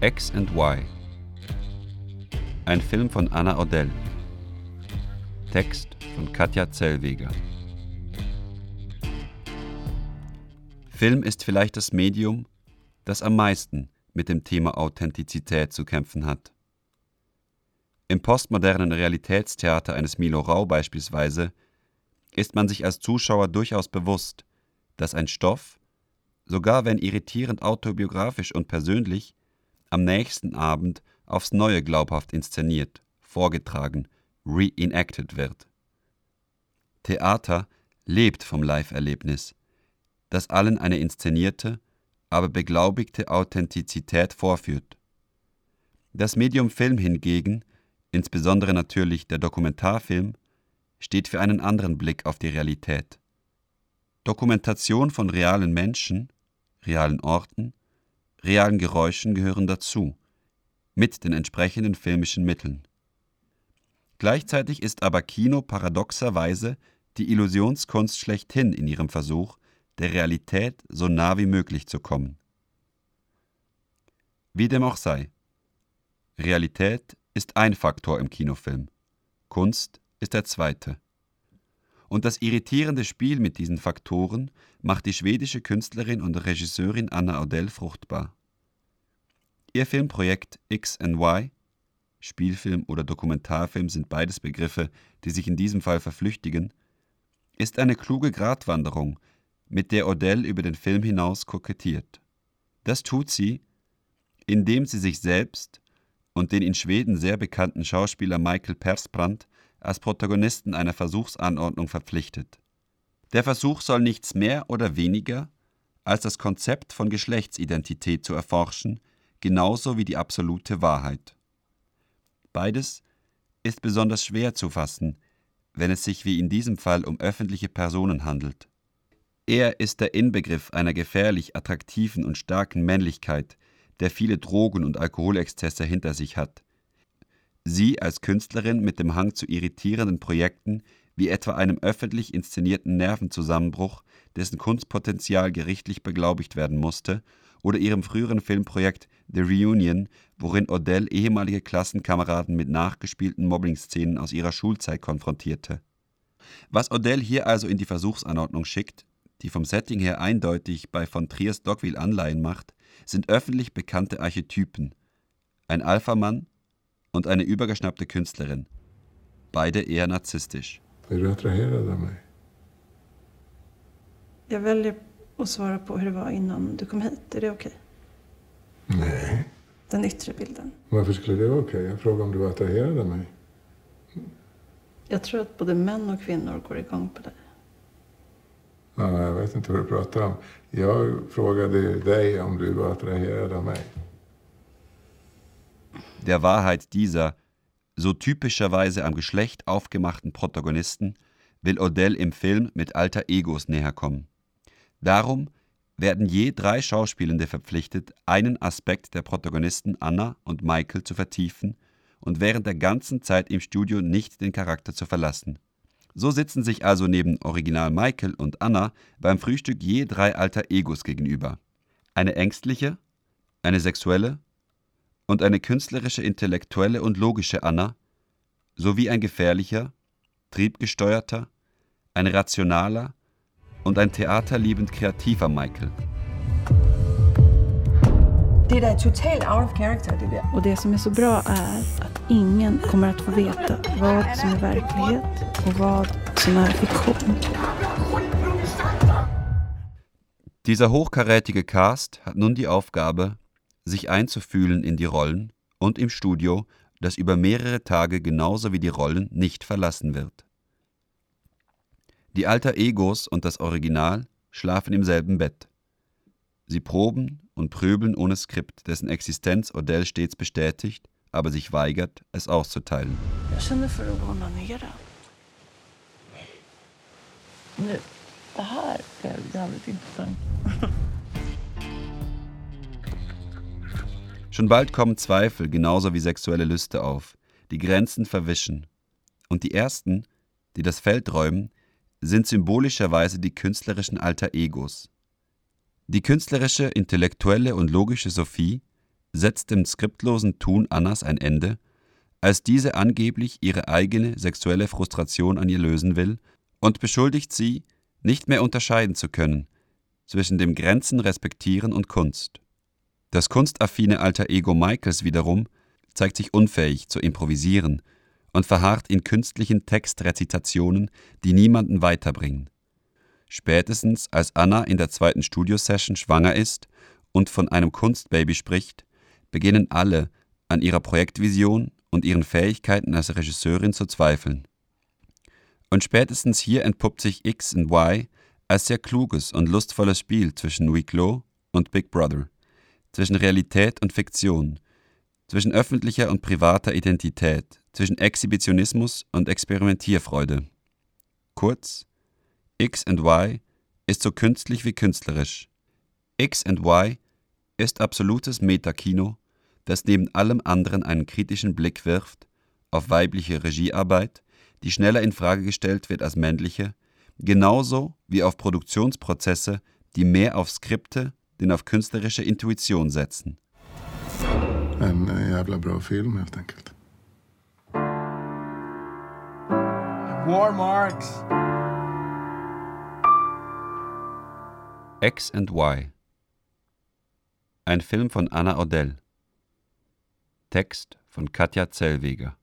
X and Y. Ein Film von Anna Odell. Text von Katja Zellweger. Film ist vielleicht das Medium, das am meisten mit dem Thema Authentizität zu kämpfen hat. Im postmodernen Realitätstheater eines Milo Rau beispielsweise ist man sich als Zuschauer durchaus bewusst, dass ein Stoff, sogar wenn irritierend autobiografisch und persönlich, am nächsten Abend aufs Neue glaubhaft inszeniert, vorgetragen, reenacted wird. Theater lebt vom Live-Erlebnis, das allen eine inszenierte, aber beglaubigte Authentizität vorführt. Das Medium Film hingegen, insbesondere natürlich der Dokumentarfilm, steht für einen anderen Blick auf die Realität. Dokumentation von realen Menschen, realen Orten, realen Geräuschen gehören dazu, mit den entsprechenden filmischen Mitteln. Gleichzeitig ist aber Kino paradoxerweise die Illusionskunst schlechthin in ihrem Versuch, der Realität so nah wie möglich zu kommen. Wie dem auch sei, Realität ist ein Faktor im Kinofilm, Kunst ist der zweite. Und das irritierende Spiel mit diesen Faktoren macht die schwedische Künstlerin und Regisseurin Anna Odell fruchtbar. Ihr Filmprojekt X&Y, Spielfilm oder Dokumentarfilm sind beides Begriffe, die sich in diesem Fall verflüchtigen, ist eine kluge Gratwanderung, mit der Odell über den Film hinaus kokettiert. Das tut sie, indem sie sich selbst und den in Schweden sehr bekannten Schauspieler Michael Persbrandt als Protagonisten einer Versuchsanordnung verpflichtet. Der Versuch soll nichts mehr oder weniger als das Konzept von Geschlechtsidentität zu erforschen, genauso wie die absolute Wahrheit. Beides ist besonders schwer zu fassen, wenn es sich wie in diesem Fall um öffentliche Personen handelt. Er ist der Inbegriff einer gefährlich attraktiven und starken Männlichkeit, der viele Drogen- und Alkoholexzesse hinter sich hat. Sie als Künstlerin mit dem Hang zu irritierenden Projekten, wie etwa einem öffentlich inszenierten Nervenzusammenbruch, dessen Kunstpotenzial gerichtlich beglaubigt werden musste, oder ihrem früheren Filmprojekt The Reunion, worin Odell ehemalige Klassenkameraden mit nachgespielten Mobbing-Szenen aus ihrer Schulzeit konfrontierte. Was Odell hier also in die Versuchsanordnung schickt, die vom Setting her eindeutig bei von Triers Dogville Anleihen macht, sind öffentlich bekannte Archetypen. Ein Alphamann und eine übergeschnappte Künstlerin. Beide eher narzisstisch. Är du attraherad av mig? Jag väljer att svara på hur det var innan du kom hit. Är det okej? Nej. Den yttre bilden. Varför skulle det vara okej? Jag frågade om du var attraherad av mig. Jag tror att både män och kvinnor går igång på dig. Ja, jag vet inte vad du pratar om. Jag frågade ju dig om du var attraherad av mig. Der Wahrheit dieser, so typischerweise am Geschlecht aufgemachten Protagonisten will Odell im Film mit alter Egos näherkommen. Darum werden je drei Schauspielende verpflichtet, einen Aspekt der Protagonisten Anna und Michael zu vertiefen und während der ganzen Zeit im Studio nicht den Charakter zu verlassen. So sitzen sich also neben Original Michael und Anna beim Frühstück je drei alter Egos gegenüber. Eine ängstliche, eine sexuelle und eine künstlerische, intellektuelle und logische Anna, sowie ein gefährlicher, triebgesteuerter, ein rationaler und ein theaterliebend kreativer Michael. Det där är totalt out of character det där. Och det som är så bra är att ingen kommer att få veta vad som är verklighet och vad som är fiktion. Dieser hochkarätige Cast hat nun die Aufgabe, sich einzufühlen in die Rollen und im Studio, das über mehrere Tage genauso wie die Rollen nicht verlassen wird. Die alter Egos und das Original schlafen im selben Bett. Sie proben und pröbeln ohne Skript, dessen Existenz Odell stets bestätigt, aber sich weigert, es auszuteilen. Jag känner för att onanera. Nu, det här blev jävligt intressant. Schon bald kommen Zweifel genauso wie sexuelle Lüste auf, die Grenzen verwischen. Und die ersten, die das Feld räumen, sind symbolischerweise die künstlerischen Alter Egos. Die künstlerische, intellektuelle und logische Sophie setzt dem skriptlosen Tun Annas ein Ende, als diese angeblich ihre eigene sexuelle Frustration an ihr lösen will und beschuldigt sie, nicht mehr unterscheiden zu können zwischen dem Grenzen respektieren und Kunst. Das kunstaffine alter Ego Michaels wiederum zeigt sich unfähig zu improvisieren und verharrt in künstlichen Textrezitationen, die niemanden weiterbringen. Spätestens als Anna in der zweiten Studiosession schwanger ist und von einem Kunstbaby spricht, beginnen alle an ihrer Projektvision und ihren Fähigkeiten als Regisseurin zu zweifeln. Und spätestens hier entpuppt sich X und Y als sehr kluges und lustvolles Spiel zwischen Weeklo und Big Brother, zwischen Realität und Fiktion, zwischen öffentlicher und privater Identität, zwischen Exhibitionismus und Experimentierfreude. Kurz, X and Y ist so künstlich wie künstlerisch. X and Y ist absolutes Metakino, das neben allem anderen einen kritischen Blick wirft auf weibliche Regiearbeit, die schneller in Frage gestellt wird als männliche, genauso wie auf Produktionsprozesse, die mehr auf Skripte denn auf künstlerische Intuition setzen. En eh, jävla bra film helt enkelt. War marks. X and Y. Ein Film von Anna Odell. Text von Katja Zellweger.